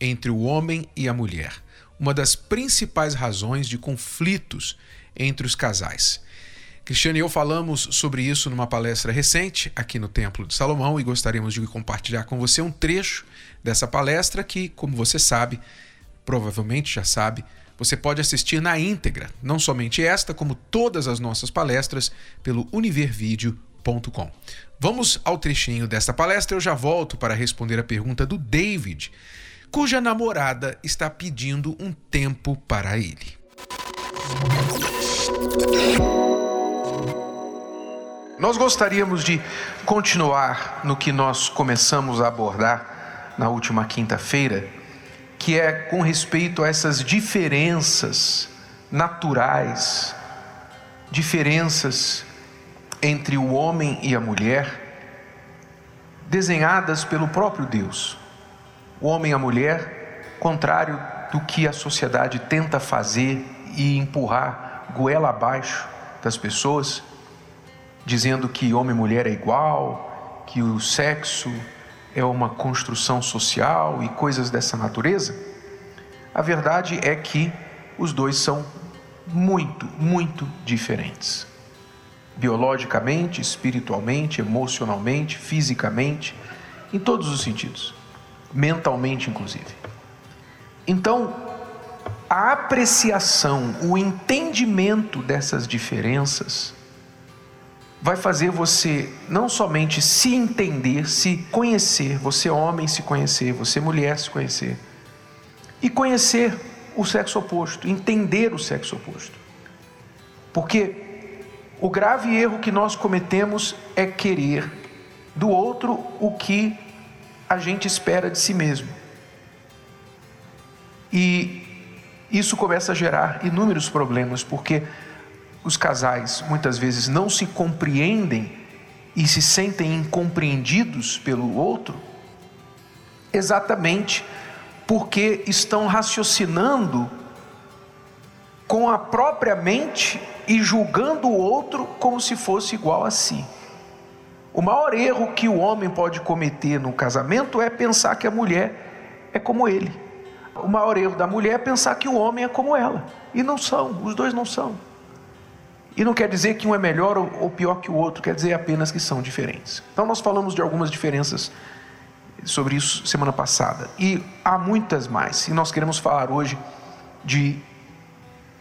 entre o homem e a mulher, uma das principais razões de conflitos entre os casais. Cristiane e eu falamos sobre isso numa palestra recente aqui no Templo de Salomão e gostaríamos de compartilhar com você um trecho dessa palestra que, como você sabe, provavelmente já sabe, você pode assistir na íntegra, não somente esta, como todas as nossas palestras, pelo univervideo.com. Vamos ao trechinho desta palestra, eu já volto para responder a pergunta do David, cuja namorada está pedindo um tempo para ele. Nós gostaríamos de continuar no que nós começamos a abordar na última quinta-feira, que é com respeito a essas diferenças naturais, diferenças entre o homem e a mulher, desenhadas pelo próprio Deus. O homem e a mulher, contrário do que a sociedade tenta fazer e empurrar goela abaixo das pessoas, dizendo que homem e mulher é igual, que o sexo é uma construção social e coisas dessa natureza. A verdade é que os dois são muito, muito diferentes. Biologicamente, espiritualmente, emocionalmente, fisicamente, em todos os sentidos, mentalmente inclusive. Então, a apreciação, o entendimento dessas diferenças vai fazer você não somente se entender, se conhecer, você homem se conhecer, você mulher se conhecer, e conhecer o sexo oposto, entender o sexo oposto. Porque o grave erro que nós cometemos é querer do outro o que a gente espera de si mesmo. E isso começa a gerar inúmeros problemas, porque os casais muitas vezes não se compreendem e se sentem incompreendidos pelo outro, exatamente porque estão raciocinando com a própria mente e julgando o outro como se fosse igual a si. O maior erro que o homem pode cometer no casamento é pensar que a mulher é como ele. O maior erro da mulher é pensar que o homem é como ela. E não são, os dois não são. E não quer dizer que um é melhor ou pior que o outro, quer dizer apenas que são diferentes. Então, nós falamos de algumas diferenças sobre isso semana passada. E há muitas mais. E nós queremos falar hoje de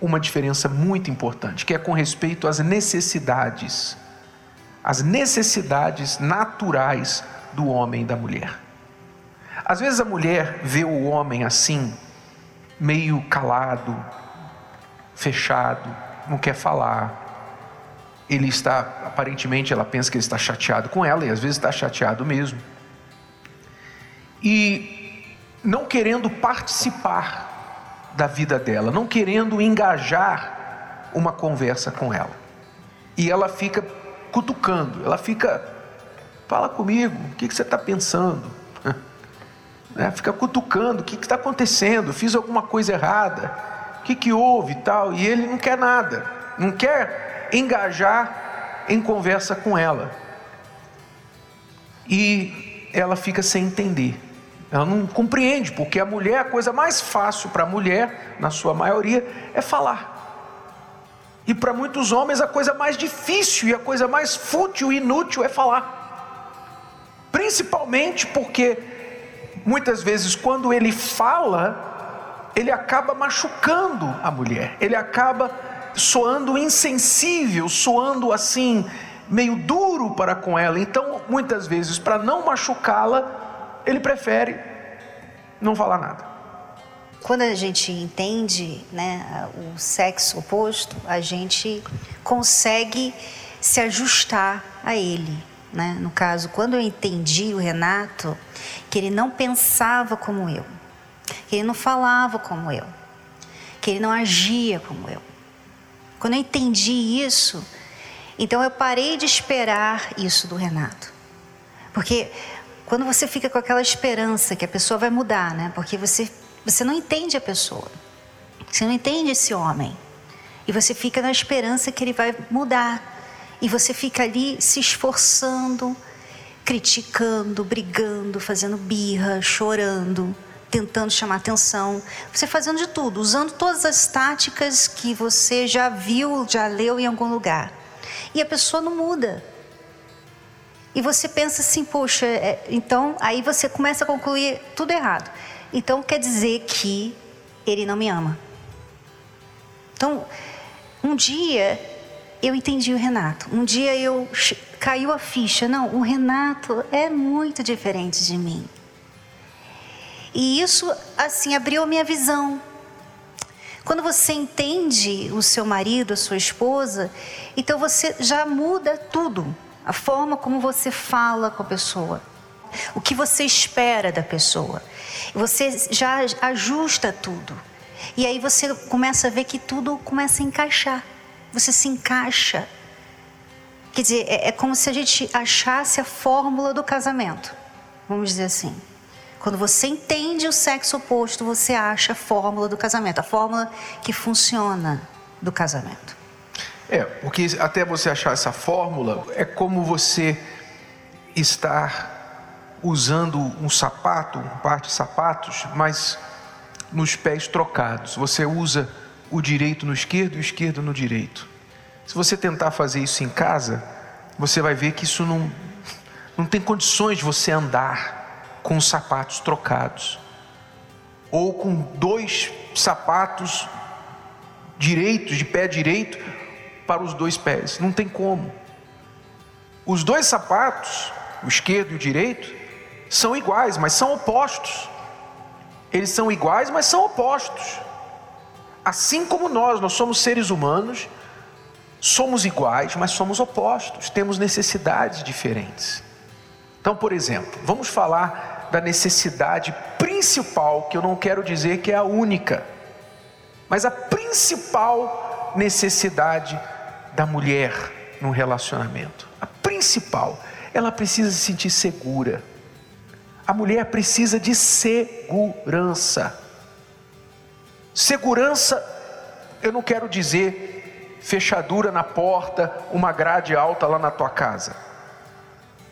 uma diferença muito importante, que é com respeito às necessidades, as necessidades naturais do homem e da mulher. Às vezes a mulher vê o homem assim, meio calado, fechado, não quer falar, ele está, aparentemente, ela pensa que ele está chateado com ela, e às vezes está chateado mesmo. E não querendo participar da vida dela, não querendo engajar uma conversa com ela. E ela fica cutucando, ela fica, fala comigo, o que, que você está pensando? Né? Fica cutucando, o que está acontecendo? Fiz alguma coisa errada? O que, que houve e tal? E ele não quer nada, não quer engajar em conversa com ela. E ela fica sem entender. Ela não compreende, porque a mulher, a coisa mais fácil para a mulher, na sua maioria, é falar. E para muitos homens, a coisa mais difícil e a coisa mais fútil e inútil é falar. Principalmente porque, muitas vezes, quando ele fala, ele acaba machucando a mulher, ele acaba soando insensível, soando assim, meio duro para com ela. Então, muitas vezes, para não machucá-la, ele prefere não falar nada. Quando a gente entende né, o sexo oposto, a gente consegue se ajustar a ele. Né? No caso, quando eu entendi o Renato, que ele não pensava como eu, que ele não falava como eu, que ele não agia como eu. Quando eu entendi isso, então eu parei de esperar isso do Renato. Porque quando você fica com aquela esperança que a pessoa vai mudar, né? Porque você, você não entende a pessoa. Você não entende esse homem. E você fica na esperança que ele vai mudar. E você fica ali se esforçando, criticando, brigando, fazendo birra, chorando, tentando chamar atenção. Você fazendo de tudo, usando todas as táticas que você já viu, já leu em algum lugar. E a pessoa não muda. E você pensa assim, poxa, é, então aí você começa a concluir tudo errado. Então quer dizer que ele não me ama. Então, um dia eu entendi o Renato. Um dia eu caiu a ficha. Não, o Renato é muito diferente de mim. E isso assim abriu a minha visão. Quando você entende o seu marido, a sua esposa, então você já muda tudo. A forma como você fala com a pessoa, o que você espera da pessoa. Você já ajusta tudo. E aí você começa a ver que tudo começa a encaixar. Você se encaixa. Quer dizer, é, é como se a gente achasse a fórmula do casamento. Vamos dizer assim. Quando você entende o sexo oposto, você acha a fórmula do casamento, a fórmula que funciona do casamento. É, porque até você achar essa fórmula, é como você estar usando um sapato, um par de sapatos, mas nos pés trocados. Você usa o direito no esquerdo e o esquerdo no direito. Se você tentar fazer isso em casa, você vai ver que isso não, não tem condições de você andar com os sapatos trocados, ou com dois sapatos direitos, de pé direito, para os dois pés. Não tem como. Os dois sapatos, o esquerdo e o direito, são iguais, mas são opostos. Eles são iguais, mas são opostos. Assim como nós, nós somos seres humanos, somos iguais, mas somos opostos, temos necessidades diferentes. Então, por exemplo, vamos falar da necessidade principal, que eu não quero dizer que é a única, mas a principal necessidade da mulher no relacionamento. A principal, ela precisa se sentir segura. A mulher precisa de segurança. Segurança, eu não quero dizer fechadura na porta, uma grade alta lá na tua casa.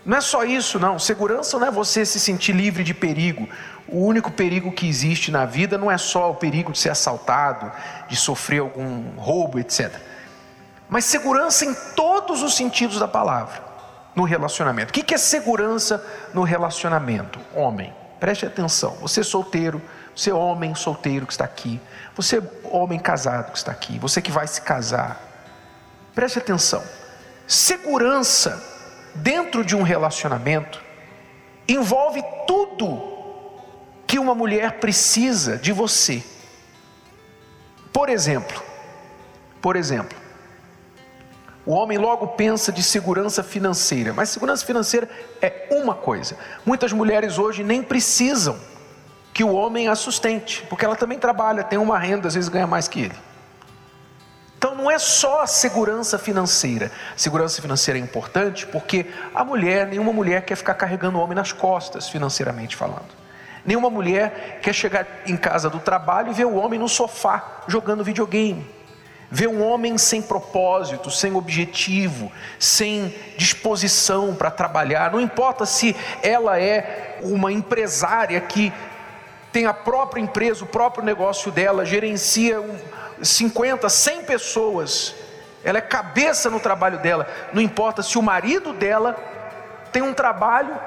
Não é só isso, não. Segurança não é você se sentir livre de perigo. O único perigo que existe na vida não é só o perigo de ser assaltado, de sofrer algum roubo, etc. Mas segurança em todos os sentidos da palavra, no relacionamento. O que é segurança no relacionamento? Homem, preste atenção. Você é solteiro, você é homem solteiro que está aqui, você é homem casado que está aqui, você que vai se casar. Preste atenção. Segurança dentro de um relacionamento envolve tudo que uma mulher precisa de você. Por exemplo, por exemplo, o homem logo pensa de segurança financeira, mas segurança financeira é uma coisa. Muitas mulheres hoje nem precisam que o homem a sustente, porque ela também trabalha, tem uma renda, às vezes ganha mais que ele. Então não é só a segurança financeira. Segurança financeira é importante porque a mulher, nenhuma mulher quer ficar carregando o homem nas costas, financeiramente falando. Nenhuma mulher quer chegar em casa do trabalho e ver o homem no sofá jogando videogame. Ver um homem sem propósito, sem objetivo, sem disposição para trabalhar. Não importa se ela é uma empresária que tem a própria empresa, o próprio negócio dela, gerencia 50, 100 pessoas, ela é cabeça no trabalho dela, não importa se o marido dela tem um trabalho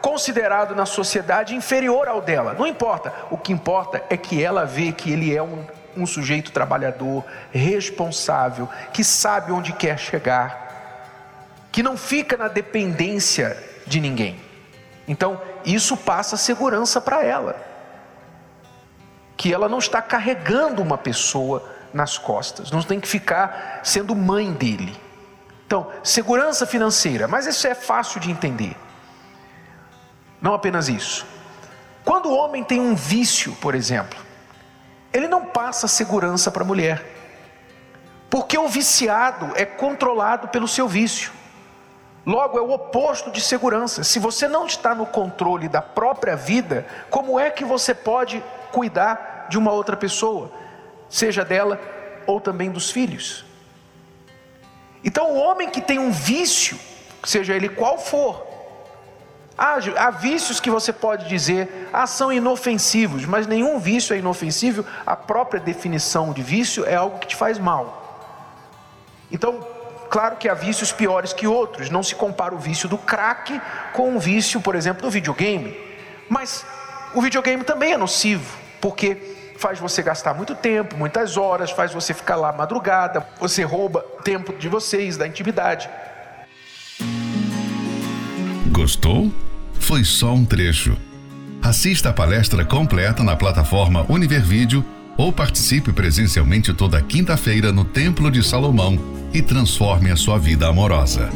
considerado na sociedade inferior ao dela, não importa, o que importa é que ela vê que ele é um, um sujeito trabalhador, responsável, que sabe onde quer chegar, que não fica na dependência de ninguém. Então, isso passa segurança para ela que ela não está carregando uma pessoa nas costas, não tem que ficar sendo mãe dele. Então, segurança financeira, mas isso é fácil de entender. Não apenas isso. Quando o homem tem um vício, por exemplo, ele não passa segurança para a mulher. Porque o viciado é controlado pelo seu vício. Logo, é o oposto de segurança. Se você não está no controle da própria vida, como é que você pode cuidar de uma outra pessoa, seja dela ou também dos filhos? Então, o homem que tem um vício, seja ele qual for, há, há vícios que você pode dizer, ah, são inofensivos, mas nenhum vício é inofensivo, a própria definição de vício é algo que te faz mal. Então, claro que há vícios piores que outros, não se compara o vício do crack com o vício, por exemplo, do videogame, mas o videogame também é nocivo, porque faz você gastar muito tempo, muitas horas, faz você ficar lá madrugada, você rouba tempo de vocês, da intimidade. Gostou? Foi só um trecho. Assista a palestra completa na plataforma Univervídeo ou participe presencialmente toda quinta-feira no Templo de Salomão e transforme a sua vida amorosa.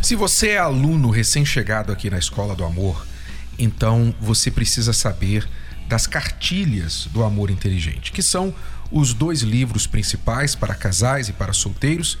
Se você é aluno recém-chegado aqui na Escola do Amor, então você precisa saber das cartilhas do amor inteligente, que são os dois livros principais para casais e para solteiros,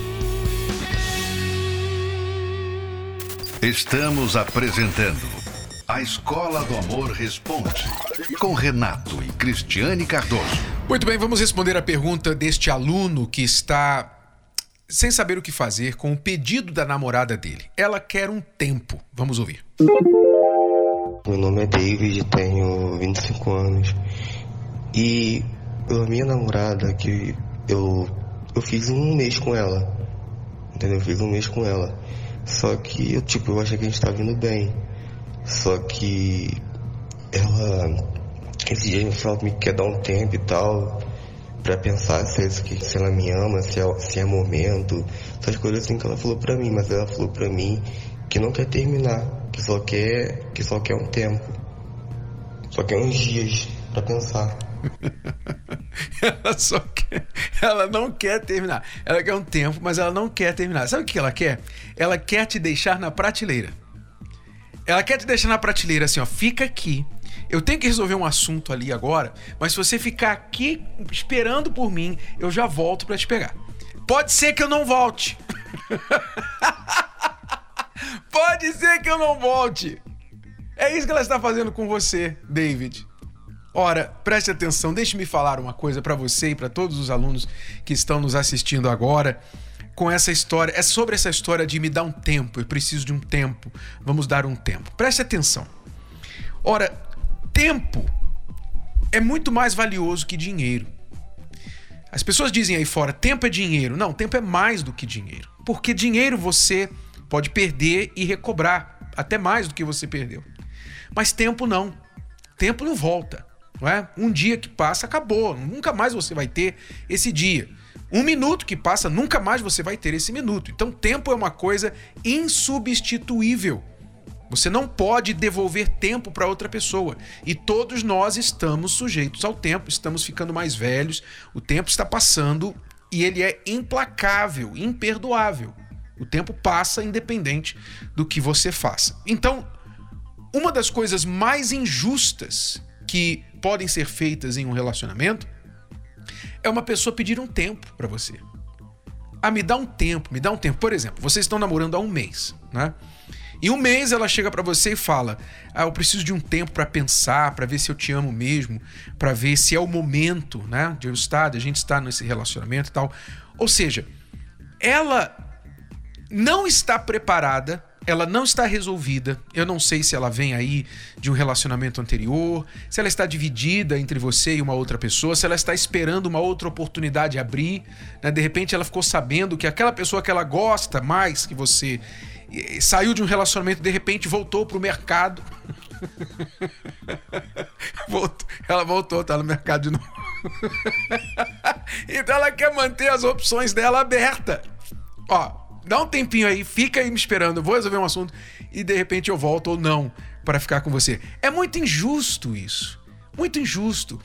Estamos apresentando A Escola do Amor Responde, com Renato e Cristiane Cardoso. Muito bem, vamos responder a pergunta deste aluno que está sem saber o que fazer com o pedido da namorada dele. Ela quer um tempo. Vamos ouvir. Meu nome é David, tenho 25 anos. E a minha namorada, que eu, eu fiz um mês com ela. Entendeu? Eu fiz um mês com ela. Só que eu, tipo, eu achei que a gente tá vindo bem. Só que ela. Esse dia falou que me quer dar um tempo e tal. Pra pensar se, é se ela me ama, se é, se é momento. Essas coisas assim que ela falou pra mim. Mas ela falou pra mim que não quer terminar que só quer, que só quer um tempo. Só quer uns dias para pensar. ela só quer, ela não quer terminar. Ela quer um tempo, mas ela não quer terminar. Sabe o que ela quer? Ela quer te deixar na prateleira. Ela quer te deixar na prateleira assim, ó, fica aqui. Eu tenho que resolver um assunto ali agora, mas se você ficar aqui esperando por mim, eu já volto para te pegar. Pode ser que eu não volte. Pode ser que eu não volte. É isso que ela está fazendo com você, David. Ora, preste atenção, deixe-me falar uma coisa para você e para todos os alunos que estão nos assistindo agora com essa história. É sobre essa história de me dar um tempo, eu preciso de um tempo. Vamos dar um tempo. Preste atenção. Ora, tempo é muito mais valioso que dinheiro. As pessoas dizem aí fora, tempo é dinheiro. Não, tempo é mais do que dinheiro. Porque dinheiro você pode perder e recobrar até mais do que você perdeu. Mas tempo não. Tempo não volta. Não é? Um dia que passa, acabou. Nunca mais você vai ter esse dia. Um minuto que passa, nunca mais você vai ter esse minuto. Então, tempo é uma coisa insubstituível. Você não pode devolver tempo para outra pessoa. E todos nós estamos sujeitos ao tempo, estamos ficando mais velhos, o tempo está passando e ele é implacável, imperdoável. O tempo passa independente do que você faça. Então, uma das coisas mais injustas que podem ser feitas em um relacionamento é uma pessoa pedir um tempo para você. Ah, me dá um tempo, me dá um tempo. Por exemplo, vocês estão namorando há um mês, né? Em um mês ela chega para você e fala: "Ah, eu preciso de um tempo para pensar, para ver se eu te amo mesmo, para ver se é o momento, né, de eu estar, de a gente estar nesse relacionamento e tal". Ou seja, ela não está preparada, ela não está resolvida. Eu não sei se ela vem aí de um relacionamento anterior, se ela está dividida entre você e uma outra pessoa, se ela está esperando uma outra oportunidade abrir. Né? De repente ela ficou sabendo que aquela pessoa que ela gosta mais que você saiu de um relacionamento, de repente voltou para o mercado. voltou, ela voltou, tá no mercado de novo. então ela quer manter as opções dela abertas. Ó, dá um tempinho aí, fica aí me esperando, eu vou resolver um assunto e de repente eu volto ou não para ficar com você. É muito injusto isso. Muito injusto.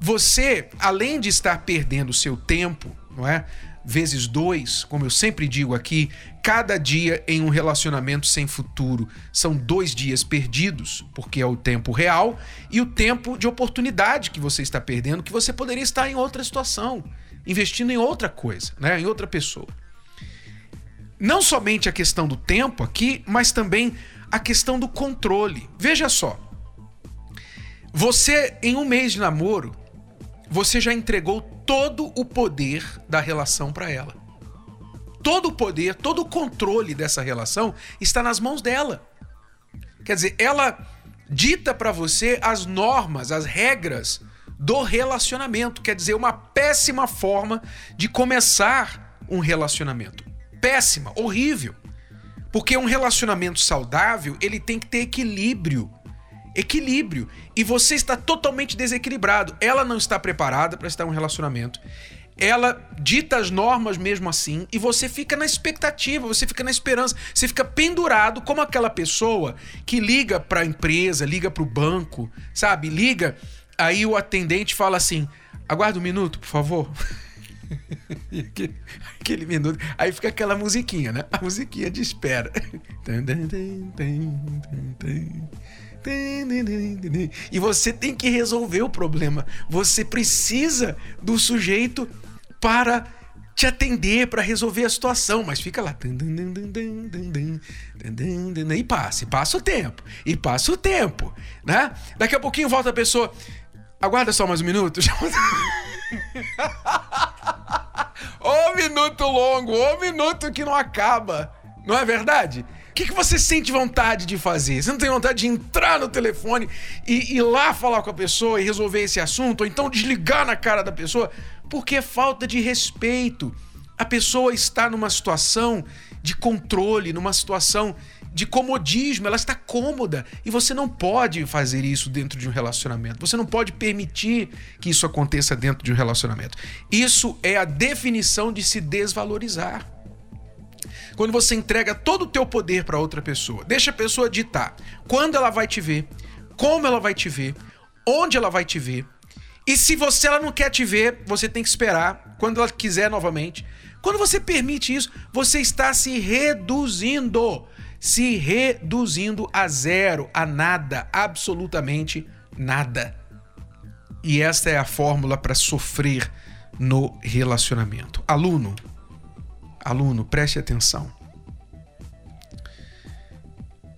Você, além de estar perdendo o seu tempo, não é? vezes dois, como eu sempre digo aqui, cada dia em um relacionamento sem futuro são dois dias perdidos, porque é o tempo real, e o tempo de oportunidade que você está perdendo, que você poderia estar em outra situação, investindo em outra coisa, né? em outra pessoa. Não somente a questão do tempo aqui, mas também a questão do controle. Veja só. Você, em um mês de namoro, você já entregou todo o poder da relação para ela. Todo o poder, todo o controle dessa relação está nas mãos dela. Quer dizer, ela dita para você as normas, as regras do relacionamento. Quer dizer, uma péssima forma de começar um relacionamento. Péssima, horrível. Porque um relacionamento saudável, ele tem que ter equilíbrio equilíbrio. E você está totalmente desequilibrado. Ela não está preparada para estar em um relacionamento. Ela dita as normas mesmo assim e você fica na expectativa, você fica na esperança, você fica pendurado como aquela pessoa que liga para a empresa, liga para o banco, sabe? Liga, aí o atendente fala assim: "Aguarda um minuto, por favor". aquele, aquele minuto, aí fica aquela musiquinha, né? A musiquinha de espera. E você tem que resolver o problema. Você precisa do sujeito para te atender, para resolver a situação, mas fica lá. E passa, e passa o tempo, e passa o tempo, né? Daqui a pouquinho volta a pessoa. Aguarda só mais um minuto. Ô minuto longo, ô minuto que não acaba. Não é verdade? O que, que você sente vontade de fazer? Você não tem vontade de entrar no telefone e ir lá falar com a pessoa e resolver esse assunto? Ou então desligar na cara da pessoa? Porque é falta de respeito. A pessoa está numa situação de controle, numa situação de comodismo, ela está cômoda e você não pode fazer isso dentro de um relacionamento. Você não pode permitir que isso aconteça dentro de um relacionamento. Isso é a definição de se desvalorizar. Quando você entrega todo o teu poder para outra pessoa, deixa a pessoa ditar quando ela vai te ver, como ela vai te ver, onde ela vai te ver. E se você ela não quer te ver, você tem que esperar quando ela quiser novamente. Quando você permite isso, você está se reduzindo, se reduzindo a zero, a nada, absolutamente nada. E esta é a fórmula para sofrer no relacionamento. Aluno, Aluno, preste atenção.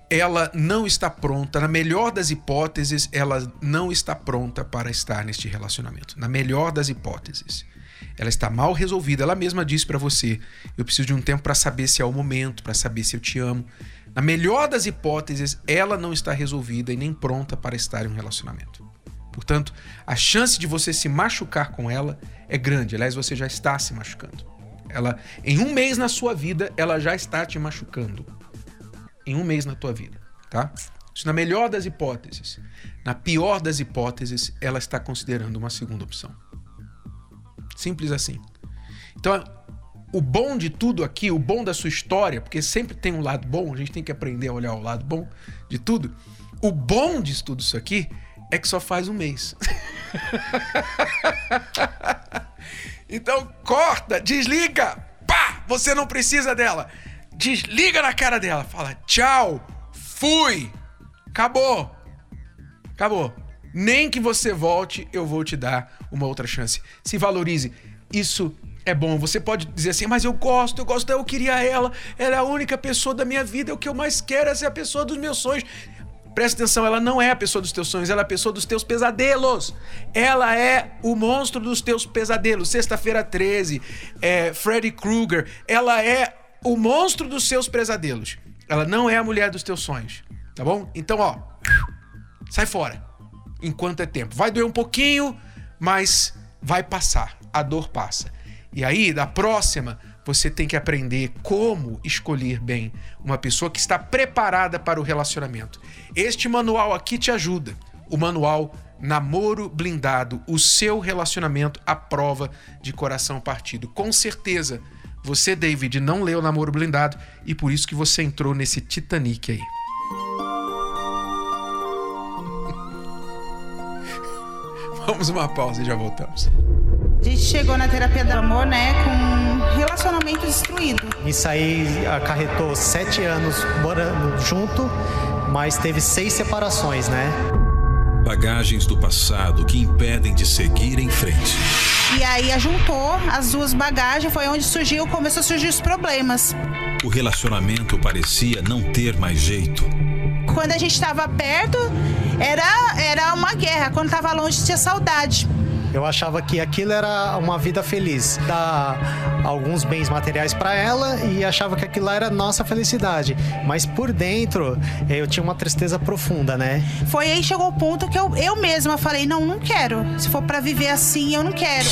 Ela não está pronta, na melhor das hipóteses, ela não está pronta para estar neste relacionamento. Na melhor das hipóteses. Ela está mal resolvida. Ela mesma disse para você: eu preciso de um tempo para saber se é o momento, para saber se eu te amo. Na melhor das hipóteses, ela não está resolvida e nem pronta para estar em um relacionamento. Portanto, a chance de você se machucar com ela é grande. Aliás, você já está se machucando. Ela, em um mês na sua vida, ela já está te machucando. Em um mês na tua vida, tá? Isso na melhor das hipóteses. Na pior das hipóteses, ela está considerando uma segunda opção. Simples assim. Então, o bom de tudo aqui, o bom da sua história, porque sempre tem um lado bom, a gente tem que aprender a olhar o lado bom de tudo. O bom de tudo isso aqui é que só faz um mês. Então corta, desliga. Pá! Você não precisa dela. Desliga na cara dela. Fala tchau. Fui. Acabou. Acabou. Nem que você volte, eu vou te dar uma outra chance. Se valorize. Isso é bom. Você pode dizer assim, mas eu gosto, eu gosto, eu queria ela, ela é a única pessoa da minha vida, é o que eu mais quero, é a pessoa dos meus sonhos. Presta atenção, ela não é a pessoa dos teus sonhos, ela é a pessoa dos teus pesadelos. Ela é o monstro dos teus pesadelos. Sexta-feira 13, é, Freddy Krueger. Ela é o monstro dos seus pesadelos. Ela não é a mulher dos teus sonhos. Tá bom? Então, ó, sai fora. Enquanto é tempo. Vai doer um pouquinho, mas vai passar. A dor passa. E aí, da próxima, você tem que aprender como escolher bem uma pessoa que está preparada para o relacionamento. Este manual aqui te ajuda. O manual Namoro Blindado, o seu relacionamento à prova de coração partido. Com certeza, você, David, não leu Namoro Blindado e por isso que você entrou nesse Titanic aí. Vamos uma pausa e já voltamos. A gente chegou na terapia do amor, né, com relacionamento destruído. Isso aí acarretou sete anos morando junto, mas teve seis separações, né? Bagagens do passado que impedem de seguir em frente. E aí juntou as duas bagagens, foi onde surgiu, começou a surgir os problemas. O relacionamento parecia não ter mais jeito. Quando a gente estava perto, era, era uma guerra. Quando estava longe, tinha saudade. Eu achava que aquilo era uma vida feliz, dar alguns bens materiais para ela e achava que aquilo era nossa felicidade. Mas por dentro eu tinha uma tristeza profunda, né? Foi aí que chegou o ponto que eu, eu mesma falei: não, não quero. Se for para viver assim, eu não quero.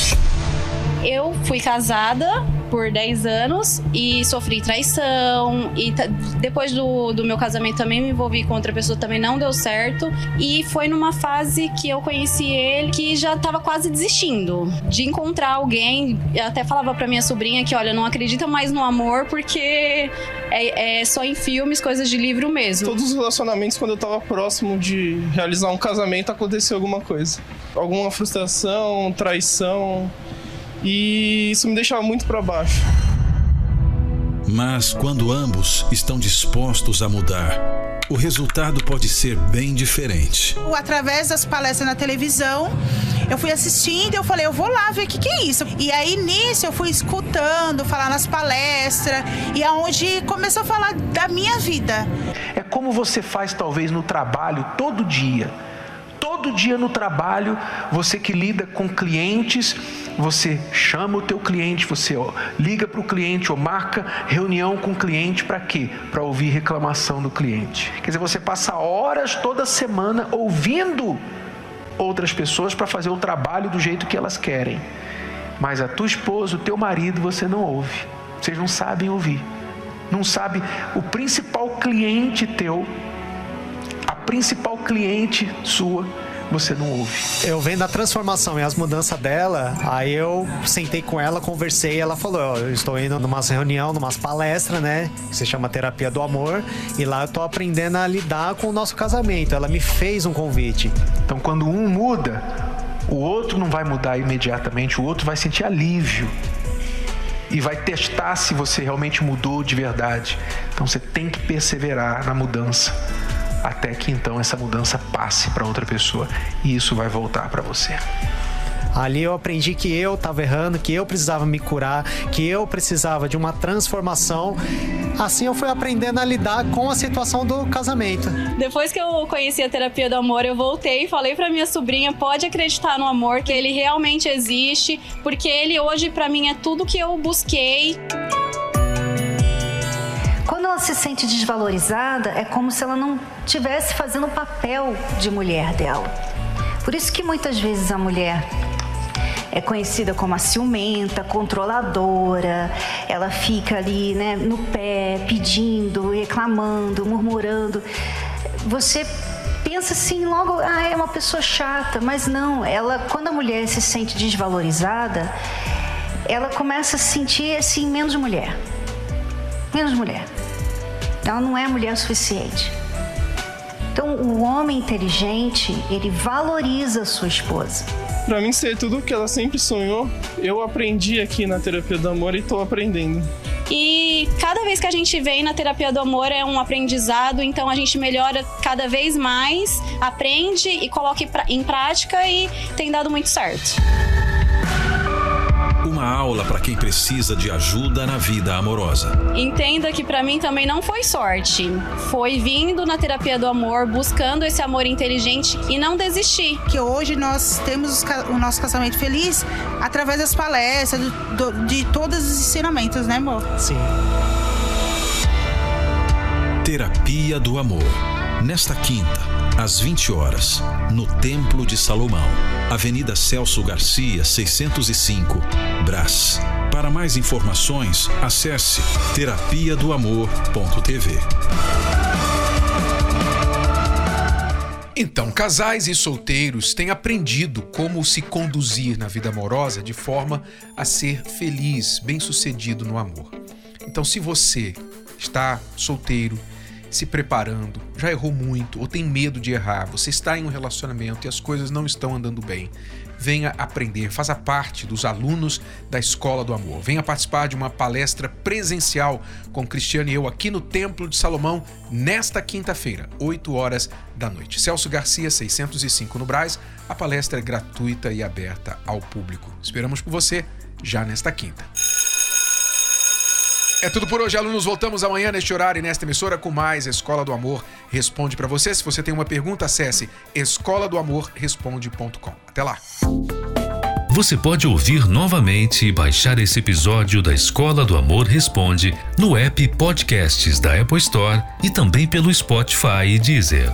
Eu fui casada por 10 anos e sofri traição. E depois do, do meu casamento também me envolvi com outra pessoa, também não deu certo. E foi numa fase que eu conheci ele que já tava quase desistindo de encontrar alguém. Eu até falava pra minha sobrinha que, olha, não acredita mais no amor porque é, é só em filmes, coisas de livro mesmo. Todos os relacionamentos, quando eu tava próximo de realizar um casamento, aconteceu alguma coisa. Alguma frustração, traição. E isso me deixava muito para baixo. Mas quando ambos estão dispostos a mudar, o resultado pode ser bem diferente. Através das palestras na televisão, eu fui assistindo, eu falei, eu vou lá ver o que, que é isso. E aí nisso eu fui escutando, falar nas palestras, e aonde começou a falar da minha vida. É como você faz talvez no trabalho todo dia. Todo dia no trabalho, você que lida com clientes, você chama o teu cliente, você ó, liga para o cliente ou marca reunião com o cliente para quê? Para ouvir reclamação do cliente. Quer dizer, você passa horas toda semana ouvindo outras pessoas para fazer o trabalho do jeito que elas querem. Mas a tua esposa, o teu marido, você não ouve. Vocês não sabem ouvir. Não sabe o principal cliente teu, a principal cliente sua você não ouve. Eu vendo a transformação e as mudanças dela, aí eu sentei com ela, conversei, ela falou: ó, eu estou indo numa reunião, numa palestra, né? Que se chama Terapia do Amor, e lá eu tô aprendendo a lidar com o nosso casamento. Ela me fez um convite. Então, quando um muda, o outro não vai mudar imediatamente, o outro vai sentir alívio e vai testar se você realmente mudou de verdade. Então você tem que perseverar na mudança até que então essa mudança passe para outra pessoa e isso vai voltar para você. Ali eu aprendi que eu estava errando, que eu precisava me curar, que eu precisava de uma transformação. Assim eu fui aprendendo a lidar com a situação do casamento. Depois que eu conheci a terapia do amor, eu voltei e falei para minha sobrinha: pode acreditar no amor, que ele realmente existe, porque ele hoje para mim é tudo que eu busquei. Se sente desvalorizada, é como se ela não tivesse fazendo o papel de mulher dela. Por isso que muitas vezes a mulher é conhecida como a ciumenta, controladora, ela fica ali né, no pé, pedindo, reclamando, murmurando. Você pensa assim logo, ah, é uma pessoa chata, mas não, ela quando a mulher se sente desvalorizada, ela começa a se sentir assim menos mulher. Menos mulher. Ela não é mulher suficiente. Então, o homem inteligente, ele valoriza a sua esposa. Para mim ser tudo o que ela sempre sonhou, eu aprendi aqui na terapia do amor e estou aprendendo. E cada vez que a gente vem na terapia do amor é um aprendizado, então a gente melhora cada vez mais, aprende e coloca em prática e tem dado muito certo uma aula para quem precisa de ajuda na vida amorosa. Entenda que para mim também não foi sorte. Foi vindo na terapia do amor, buscando esse amor inteligente e não desistir. Que hoje nós temos o nosso casamento feliz através das palestras, de todos os ensinamentos, né, amor? Sim. Terapia do Amor. Nesta quinta, às 20 horas, no Templo de Salomão, Avenida Celso Garcia, 605, Brás. Para mais informações, acesse terapia do amor.tv. Então, casais e solteiros têm aprendido como se conduzir na vida amorosa de forma a ser feliz, bem-sucedido no amor. Então, se você está solteiro, se preparando, já errou muito ou tem medo de errar, você está em um relacionamento e as coisas não estão andando bem, venha aprender, faça parte dos alunos da Escola do Amor. Venha participar de uma palestra presencial com Cristiano e eu aqui no Templo de Salomão nesta quinta-feira, 8 horas da noite. Celso Garcia, 605 no Braz. A palestra é gratuita e aberta ao público. Esperamos por você já nesta quinta. É tudo por hoje, alunos. Voltamos amanhã neste horário e nesta emissora com mais Escola do Amor Responde para você. Se você tem uma pergunta, acesse escola do amor responde.com. Até lá. Você pode ouvir novamente e baixar esse episódio da Escola do Amor Responde no app Podcasts da Apple Store e também pelo Spotify e Deezer.